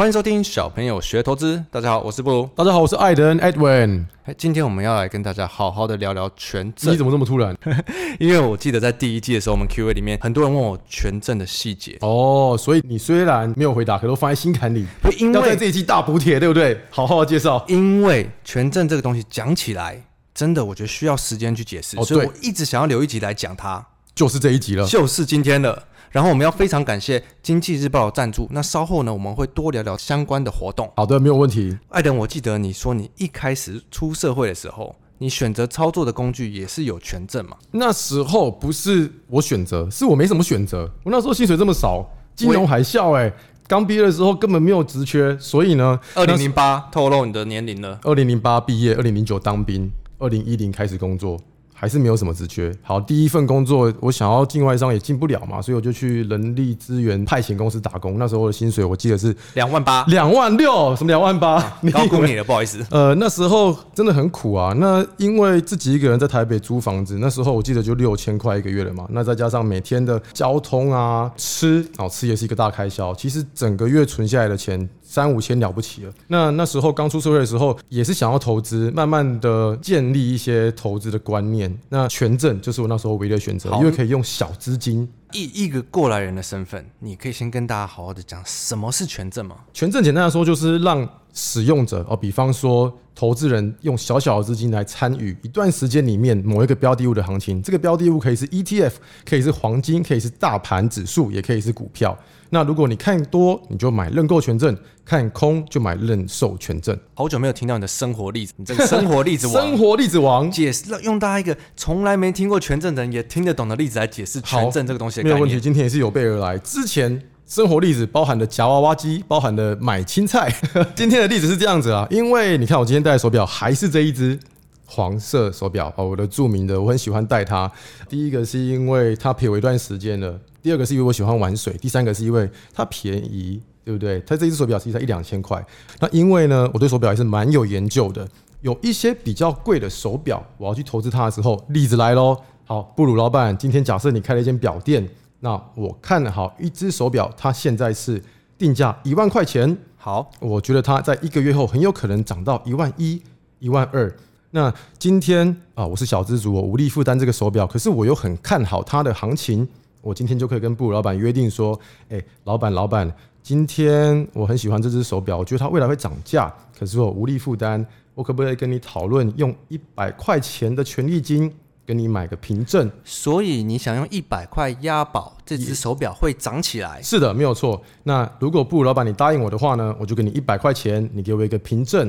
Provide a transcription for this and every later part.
欢迎收听小朋友学投资。大家好，我是布鲁。大家好，我是艾登 Edwin。今天我们要来跟大家好好的聊聊权证。你怎么这么突然？因为我记得在第一季的时候，我们 Q&A 里面很多人问我权证的细节。哦，所以你虽然没有回答，可都放在心坎里。因为这一季大补帖，对不对？好好的介绍。因为权证这个东西讲起来，真的我觉得需要时间去解释，哦、所以我一直想要留一集来讲它。就是这一集了，就是今天了。然后我们要非常感谢《经济日报》的赞助。那稍后呢，我们会多聊聊相关的活动。好的，没有问题。艾登，我记得你说你一开始出社会的时候，你选择操作的工具也是有权证嘛？那时候不是我选择，是我没什么选择。我那时候薪水这么少，金融海啸、欸，哎，刚毕业的时候根本没有职缺，所以呢，二零零八透露你的年龄了。二零零八毕业，二零零九当兵，二零一零开始工作。还是没有什么职缺。好，第一份工作我想要境外商也进不了嘛，所以我就去人力资源派遣公司打工。那时候的薪水我记得是两万八，两万六，什么两万八？高估你了，不好意思。呃，那时候真的很苦啊。那因为自己一个人在台北租房子，那时候我记得就六千块一个月了嘛。那再加上每天的交通啊、吃，哦，吃也是一个大开销。其实整个月存下来的钱。三五千了不起了。那那时候刚出社会的时候，也是想要投资，慢慢的建立一些投资的观念。那权证就是我那时候唯一的选择，因为可以用小资金。一一个过来人的身份，你可以先跟大家好好的讲什么是权证吗？权证简单来说就是让使用者哦，比方说投资人用小小的资金来参与一段时间里面某一个标的物的行情。这个标的物可以是 ETF，可以是黄金，可以是大盘指数，也可以是股票。那如果你看多，你就买认购权证；看空就买认售权证。好久没有听到你的生活例子，你这个生活例子王，生活例子王解释用大家一个从来没听过权证的人也听得懂的例子来解释权证这个东西。没有问题，今天也是有备而来。之前生活例子包含的夹娃娃机，包含的买青菜。今天的例子是这样子啊，因为你看我今天戴的手表还是这一只黄色手表哦，我的著名的，我很喜欢戴它。第一个是因为它陪我一段时间了。第二个是因为我喜欢玩水，第三个是因为它便宜，对不对？它这一只手表其实才一两千块。那因为呢，我对手表还是蛮有研究的，有一些比较贵的手表，我要去投资它的时候，例子来喽。好，布鲁老板，今天假设你开了一间表店，那我看好一只手表，它现在是定价一万块钱。好，我觉得它在一个月后很有可能涨到一万一、一万二。那今天啊，我是小资族，我无力负担这个手表，可是我又很看好它的行情。我今天就可以跟布鲁老板约定说，哎，老板，老板，今天我很喜欢这只手表，我觉得它未来会涨价，可是我无力负担，我可不可以跟你讨论用一百块钱的权利金跟你买个凭证？所以你想用一百块押宝这只手表会涨起来？是的，没有错。那如果布鲁老板你答应我的话呢，我就给你一百块钱，你给我一个凭证，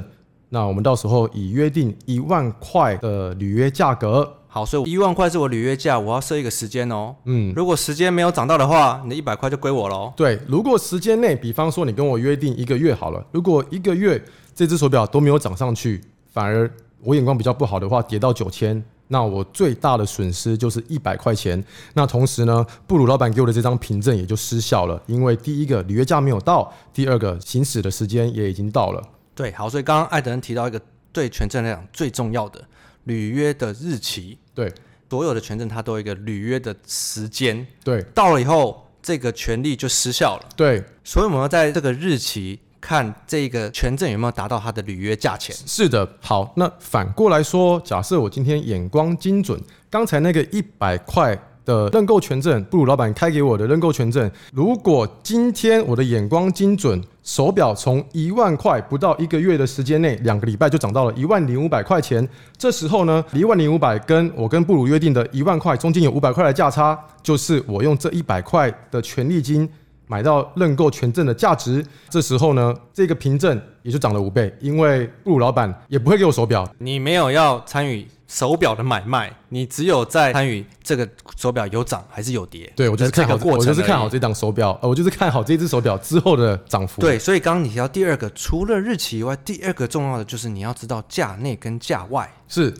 那我们到时候以约定一万块的履约价格。好，所以一万块是我履约价，我要设一个时间哦。嗯，如果时间没有涨到的话，你的一百块就归我喽。对，如果时间内，比方说你跟我约定一个月好了，如果一个月这只手表都没有涨上去，反而我眼光比较不好的话，跌到九千，那我最大的损失就是一百块钱。那同时呢，布鲁老板给我的这张凭证也就失效了，因为第一个履约价没有到，第二个行驶的时间也已经到了。对，好，所以刚刚艾德恩提到一个对权证来讲最重要的。履约的日期，对，所有的权证它都有一个履约的时间，对，到了以后，这个权利就失效了，对，所以我们要在这个日期看这个权证有没有达到它的履约价钱。是的，好，那反过来说，假设我今天眼光精准，刚才那个一百块。的认购权证，布鲁老板开给我的认购权证。如果今天我的眼光精准，手表从一万块不到一个月的时间内，两个礼拜就涨到了一万零五百块钱。这时候呢，一万零五百跟我跟布鲁约定的一万块中间有五百块的价差，就是我用这一百块的权利金买到认购权证的价值。这时候呢，这个凭证也就涨了五倍，因为布鲁老板也不会给我手表，你没有要参与。手表的买卖，你只有在参与这个手表有涨还是有跌？对，我就是看好过程，我就是看好这档手表，呃，我就是看好这只手表之后的涨幅。对，所以刚刚你提到第二个，除了日期以外，第二个重要的就是你要知道价内跟价外。是，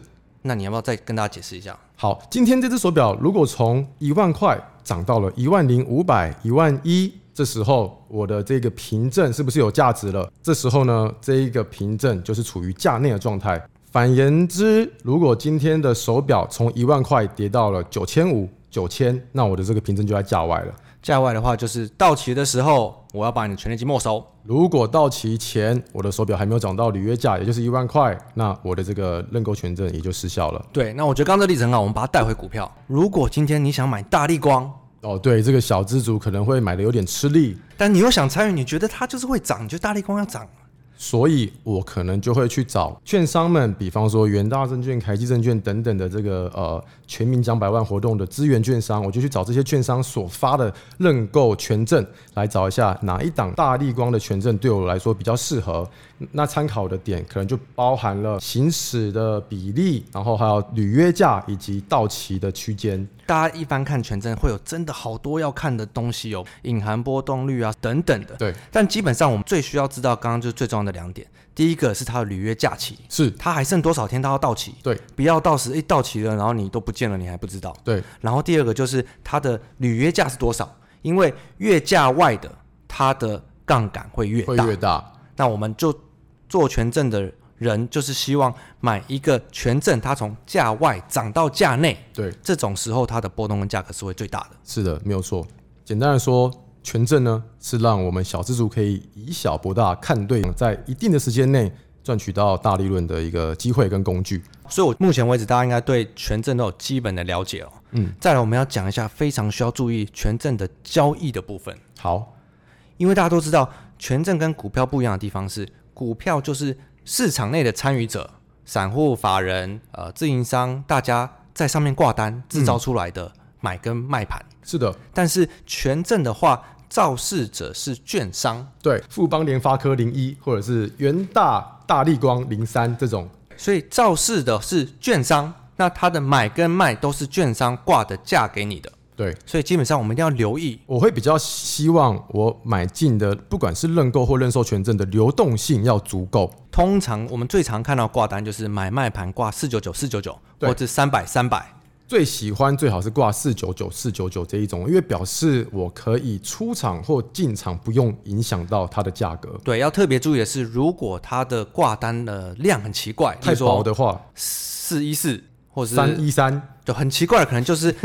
那你要不要再跟大家解释一下？好，今天这只手表如果从一万块涨到了一万零五百、一万一，这时候我的这个凭证是不是有价值了？这时候呢，这一个凭证就是处于价内的状态。反言之，如果今天的手表从一万块跌到了九千五、九千，那我的这个凭证就在价外了。价外的话，就是到期的时候，我要把你的权利金没收。如果到期前我的手表还没有涨到履约价，也就是一万块，那我的这个认购权证也就失效了。对，那我觉得刚刚这例子很好，我们把它带回股票。如果今天你想买大力光，哦，对，这个小资族可能会买的有点吃力，但你又想参与，你觉得它就是会涨，你觉得大立光要涨。所以我可能就会去找券商们，比方说元大证券、凯基证券等等的这个呃全民奖百万活动的资源券商，我就去找这些券商所发的认购权证，来找一下哪一档大立光的权证对我来说比较适合。那参考的点可能就包含了行使的比例，然后还有履约价以及到期的区间。大家一般看权证会有真的好多要看的东西哦，隐含波动率啊等等的。对，但基本上我们最需要知道，刚刚就是最重要的两点。第一个是它的履约假期，是它还剩多少天它要到期？对，不要到时一到期了，然后你都不见了，你还不知道。对，然后第二个就是它的履约价是多少？因为月价外的，它的杠杆会越大。会越大。那我们就。做权证的人就是希望买一个权证，它从价外涨到价内，对，这种时候它的波动跟价格是会最大的。是的，没有错。简单的说，权证呢是让我们小资族可以以小博大，看对，在一定的时间内赚取到大利润的一个机会跟工具。所以，我目前为止，大家应该对权证都有基本的了解了。嗯，再来我们要讲一下非常需要注意权证的交易的部分。好，因为大家都知道，权证跟股票不一样的地方是。股票就是市场内的参与者，散户、法人、呃，自营商，大家在上面挂单制造出来的买跟卖盘。嗯，是的。但是权证的话，肇事者是券商，对，富邦联发科零一，或者是元大大立光零三这种，所以肇事的是券商，那它的买跟卖都是券商挂的价给你的。对，所以基本上我们一定要留意。我会比较希望我买进的，不管是认购或认售权证的流动性要足够。通常我们最常看到挂单就是买卖盘挂四九九四九九，或者三百三百。最喜欢最好是挂四九九四九九这一种，因为表示我可以出场或进场不用影响到它的价格。对，要特别注意的是，如果它的挂单的量很奇怪，太薄的话，四一四。或是三一三，就很奇怪的，可能就是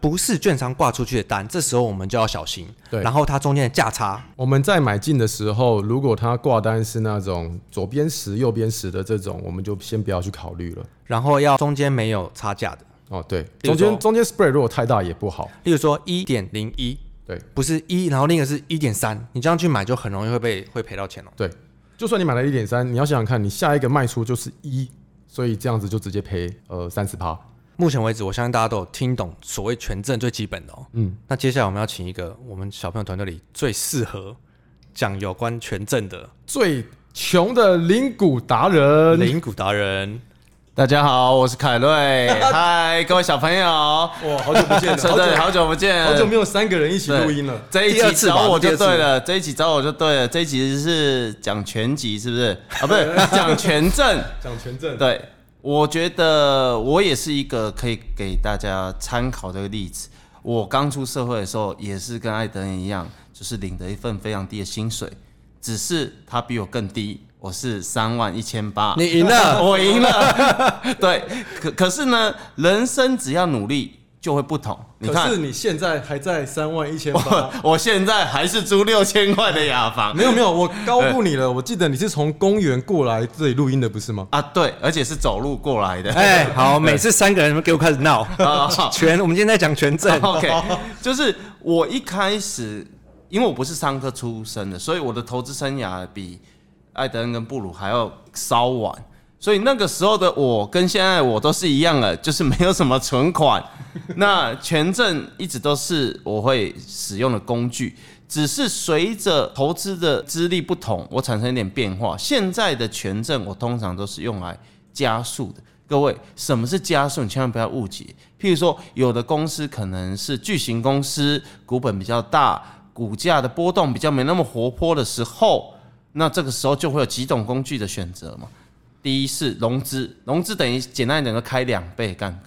不是券商挂出去的单，这时候我们就要小心。对，然后它中间的价差，我们在买进的时候，如果它挂单是那种左边十、右边十的这种，我们就先不要去考虑了。然后要中间没有差价的哦，对，中间中间 spread 如果太大也不好。例如说一点零一，对，不是一，然后另一个是一点三，你这样去买就很容易会被会赔到钱了。对，就算你买了一点三，你要想想看，你下一个卖出就是一，所以这样子就直接赔呃三十趴。目前为止，我相信大家都有听懂所谓权证最基本的哦。嗯，那接下来我们要请一个我们小朋友团队里最适合讲有关权证的最穷的灵骨达人，灵骨达人。大家好，我是凯瑞。嗨，各位小朋友，哇，好久不见了，好久好久不见，好久没有三个人一起录音了。这一集找我就对了，这一集找我就对了。这一集是讲全集，是不是？啊，不是 讲权证，讲权证，对。我觉得我也是一个可以给大家参考的例子。我刚出社会的时候，也是跟艾德恩一样，就是领的一份非常低的薪水，只是他比我更低，我是三万一千八。你赢了，我赢了。对，可可是呢，人生只要努力。就会不同。你看，可是你现在还在三万一千八，我现在还是租六千块的雅房。没有没有，我高估你了。我记得你是从公园过来这里录音的，不是吗？啊，对，而且是走路过来的。哎，好，每次三个人给我开始闹啊，权，我们今天在讲全证。OK，就是我一开始，因为我不是商科出身的，所以我的投资生涯比艾德恩跟布鲁还要稍晚。所以那个时候的我跟现在我都是一样的，就是没有什么存款。那权证一直都是我会使用的工具，只是随着投资的资历不同，我产生一点变化。现在的权证我通常都是用来加速的。各位，什么是加速？你千万不要误解。譬如说，有的公司可能是巨型公司，股本比较大，股价的波动比较没那么活泼的时候，那这个时候就会有几种工具的选择嘛。第一是融资，融资等于简单一点，就开两倍杠杆。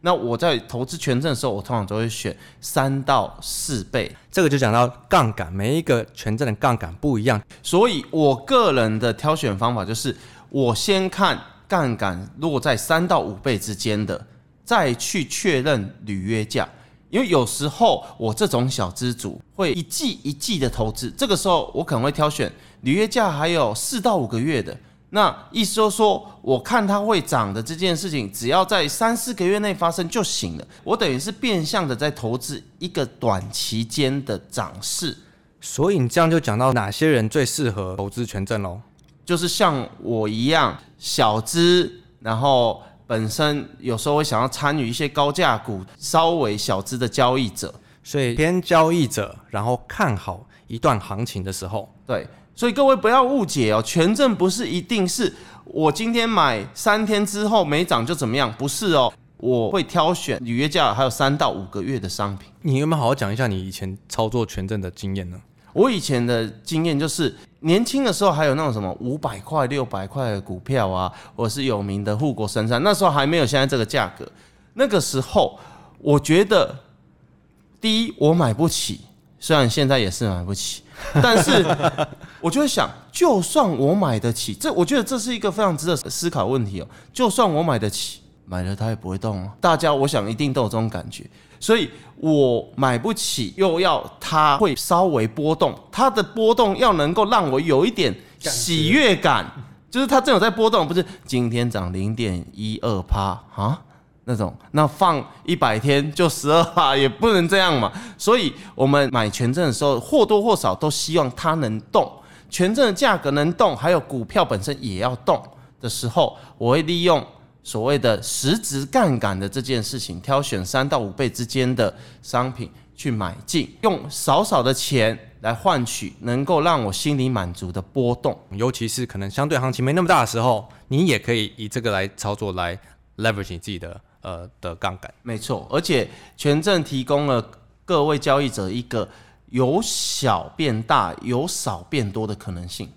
那我在投资权证的时候，我通常都会选三到四倍。这个就讲到杠杆，每一个权证的杠杆不一样，所以我个人的挑选方法就是，我先看杠杆，落在三到五倍之间的，再去确认履约价。因为有时候我这种小资主会一季一季的投资，这个时候我可能会挑选履约价还有四到五个月的。那意思就是说，我看它会涨的这件事情，只要在三四个月内发生就行了。我等于是变相的在投资一个短期间的涨势。所以你这样就讲到哪些人最适合投资权证喽？就是像我一样小资，然后本身有时候会想要参与一些高价股，稍微小资的交易者。所以偏交易者，然后看好一段行情的时候，对。所以各位不要误解哦，权证不是一定是我今天买三天之后没涨就怎么样，不是哦。我会挑选履约价还有三到五个月的商品。你有没有好好讲一下你以前操作权证的经验呢？我以前的经验就是年轻的时候还有那种什么五百块、六百块的股票啊，我是有名的护国神山，那时候还没有现在这个价格。那个时候我觉得，第一我买不起，虽然现在也是买不起。但是，我就会想，就算我买得起，这我觉得这是一个非常值得思考问题哦。就算我买得起，买了它也不会动哦。大家，我想一定都有这种感觉。所以我买不起，又要它会稍微波动，它的波动要能够让我有一点喜悦感，就是它正有在波动，不是今天涨零点一二趴啊。那种，那放一百天就十二趴，也不能这样嘛。所以，我们买权证的时候，或多或少都希望它能动，权证的价格能动，还有股票本身也要动的时候，我会利用所谓的实质杠杆的这件事情，挑选三到五倍之间的商品去买进，用少少的钱来换取能够让我心里满足的波动，尤其是可能相对行情没那么大的时候，你也可以以这个来操作，来 leverage 你自己的。呃的杠杆，没错，而且权证提供了各位交易者一个由小变大、由少变多的可能性，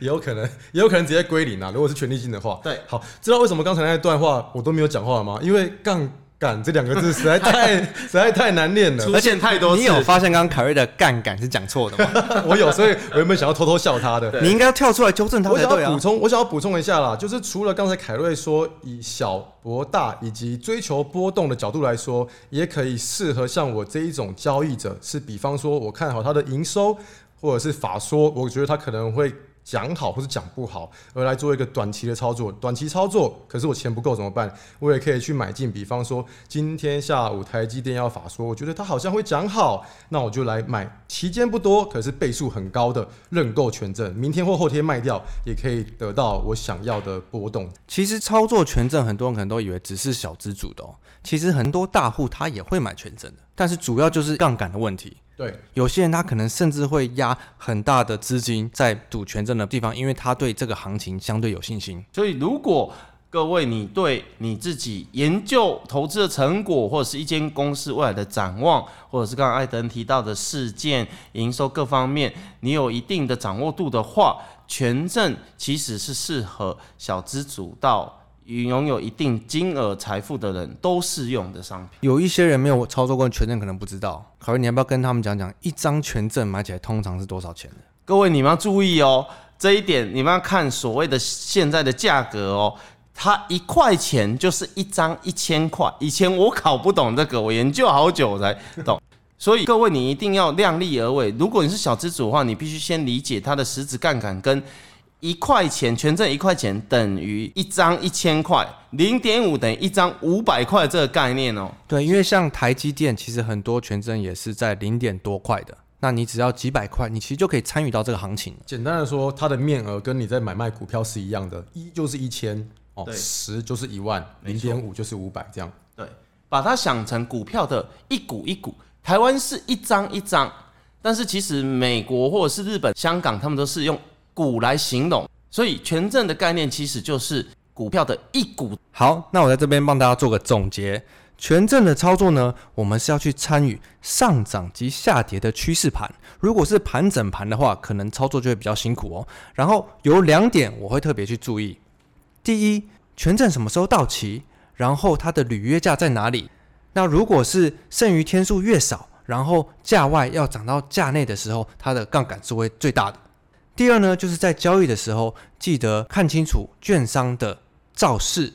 也 有可能，也有可能直接归零啊。如果是权利金的话，对，好，知道为什么刚才那段话我都没有讲话了吗？因为杠。杆这两个字实在太 实在太难念了，而且太多次。你有发现刚刚凯瑞的杠杆是讲错的吗？我有，所以我原本想要偷偷笑他的。你应该要跳出来纠正他才对啊。我想要补充，我想要补充一下啦，就是除了刚才凯瑞说以小博大以及追求波动的角度来说，也可以适合像我这一种交易者，是比方说我看好他的营收或者是法说，我觉得他可能会。讲好或是讲不好，而来做一个短期的操作。短期操作，可是我钱不够怎么办？我也可以去买进。比方说，今天下午台积电要法说，我觉得它好像会讲好，那我就来买。期间不多，可是倍数很高的认购权证，明天或后天卖掉，也可以得到我想要的波动。其实操作权证，很多人可能都以为只是小资主的哦。其实很多大户他也会买权证的，但是主要就是杠杆的问题。对，有些人他可能甚至会压很大的资金在赌权证的地方，因为他对这个行情相对有信心。所以，如果各位你对你自己研究投资的成果，或者是一间公司未来的展望，或者是刚刚艾登提到的事件、营收各方面，你有一定的掌握度的话，权证其实是适合小资主到。拥有一定金额财富的人都适用的商品。有一些人没有操作过权证，可能不知道。可是你要不要跟他们讲讲，一张权证买起来通常是多少钱的？各位你们要注意哦，这一点你们要看所谓的现在的价格哦。它一块钱就是一张一千块。以前我搞不懂这个，我研究好久我才懂。所以各位你一定要量力而为。如果你是小资主的话，你必须先理解它的实质杠杆跟。一块钱权证一块钱等于一张一千块，零点五等于一张五百块这个概念哦。对，因为像台积电，其实很多权证也是在零点多块的，那你只要几百块，你其实就可以参与到这个行情。简单的说，它的面额跟你在买卖股票是一样的，一就是一千哦，十就是一万，零点五就是五百这样。对，把它想成股票的一股一股，台湾是一张一张，但是其实美国或者是日本、香港，他们都是用。股来形容，所以权证的概念其实就是股票的一股。好，那我在这边帮大家做个总结。权证的操作呢，我们是要去参与上涨及下跌的趋势盘。如果是盘整盘的话，可能操作就会比较辛苦哦。然后有两点我会特别去注意：第一，权证什么时候到期？然后它的履约价在哪里？那如果是剩余天数越少，然后价外要涨到价内的时候，它的杠杆是会最大的。第二呢，就是在交易的时候，记得看清楚券商的造势，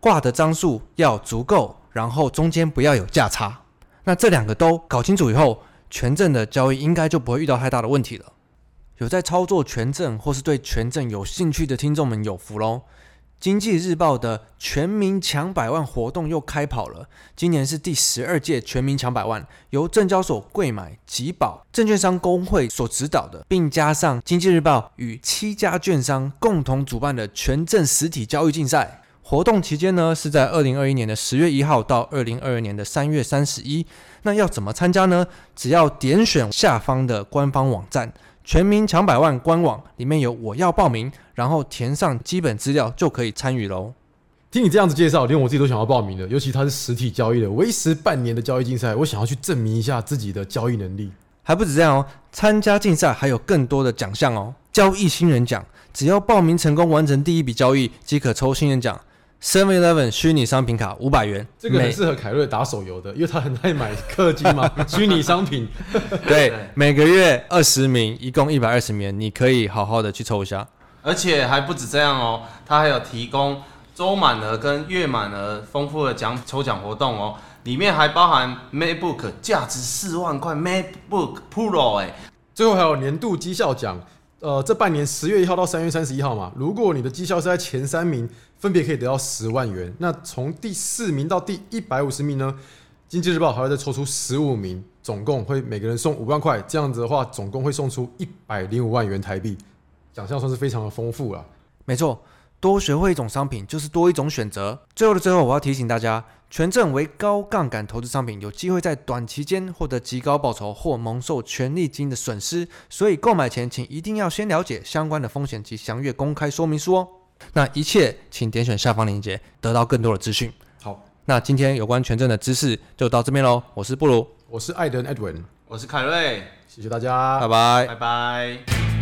挂的张数要足够，然后中间不要有价差。那这两个都搞清楚以后，权证的交易应该就不会遇到太大的问题了。有在操作权证或是对权证有兴趣的听众们有福喽！经济日报的全民抢百万活动又开跑了，今年是第十二届全民抢百万，由证交所贵买集保证券商公会所指导的，并加上经济日报与七家券商共同主办的全证实体交易竞赛。活动期间呢，是在二零二一年的十月一号到二零二二年的三月三十一。那要怎么参加呢？只要点选下方的官方网站。全民抢百万官网里面有我要报名，然后填上基本资料就可以参与喽。听你这样子介绍，连我自己都想要报名了。尤其它是实体交易的，为时半年的交易竞赛，我想要去证明一下自己的交易能力。还不止这样哦，参加竞赛还有更多的奖项哦。交易新人奖，只要报名成功完成第一笔交易，即可抽新人奖。Seven Eleven 虚拟商品卡五百元，这个很适合凯瑞打手游的，因为他很爱买氪金嘛。虚拟商品，对，每个月二十名，一共一百二十名，你可以好好的去抽一下。而且还不止这样哦，他还有提供周满额跟月满额丰富的奖抽奖活动哦，里面还包含 MacBook 价值四万块 MacBook Pro 哎，最后还有年度绩效奖。呃，这半年十月一号到三月三十一号嘛，如果你的绩效是在前三名，分别可以得到十万元。那从第四名到第一百五十名呢，经济日报还会再抽出十五名，总共会每个人送五万块。这样子的话，总共会送出一百零五万元台币，奖项算是非常的丰富了。没错。多学会一种商品，就是多一种选择。最后的最后，我要提醒大家，权证为高杠杆投资商品，有机会在短期间获得极高报酬或蒙受权利金的损失。所以购买前，请一定要先了解相关的风险及详阅公开说明书哦。那一切，请点选下方链接，得到更多的资讯。好，那今天有关权证的知识就到这边喽。我是布鲁，我是艾登 Edwin，我是凯瑞，谢谢大家，拜拜，拜拜。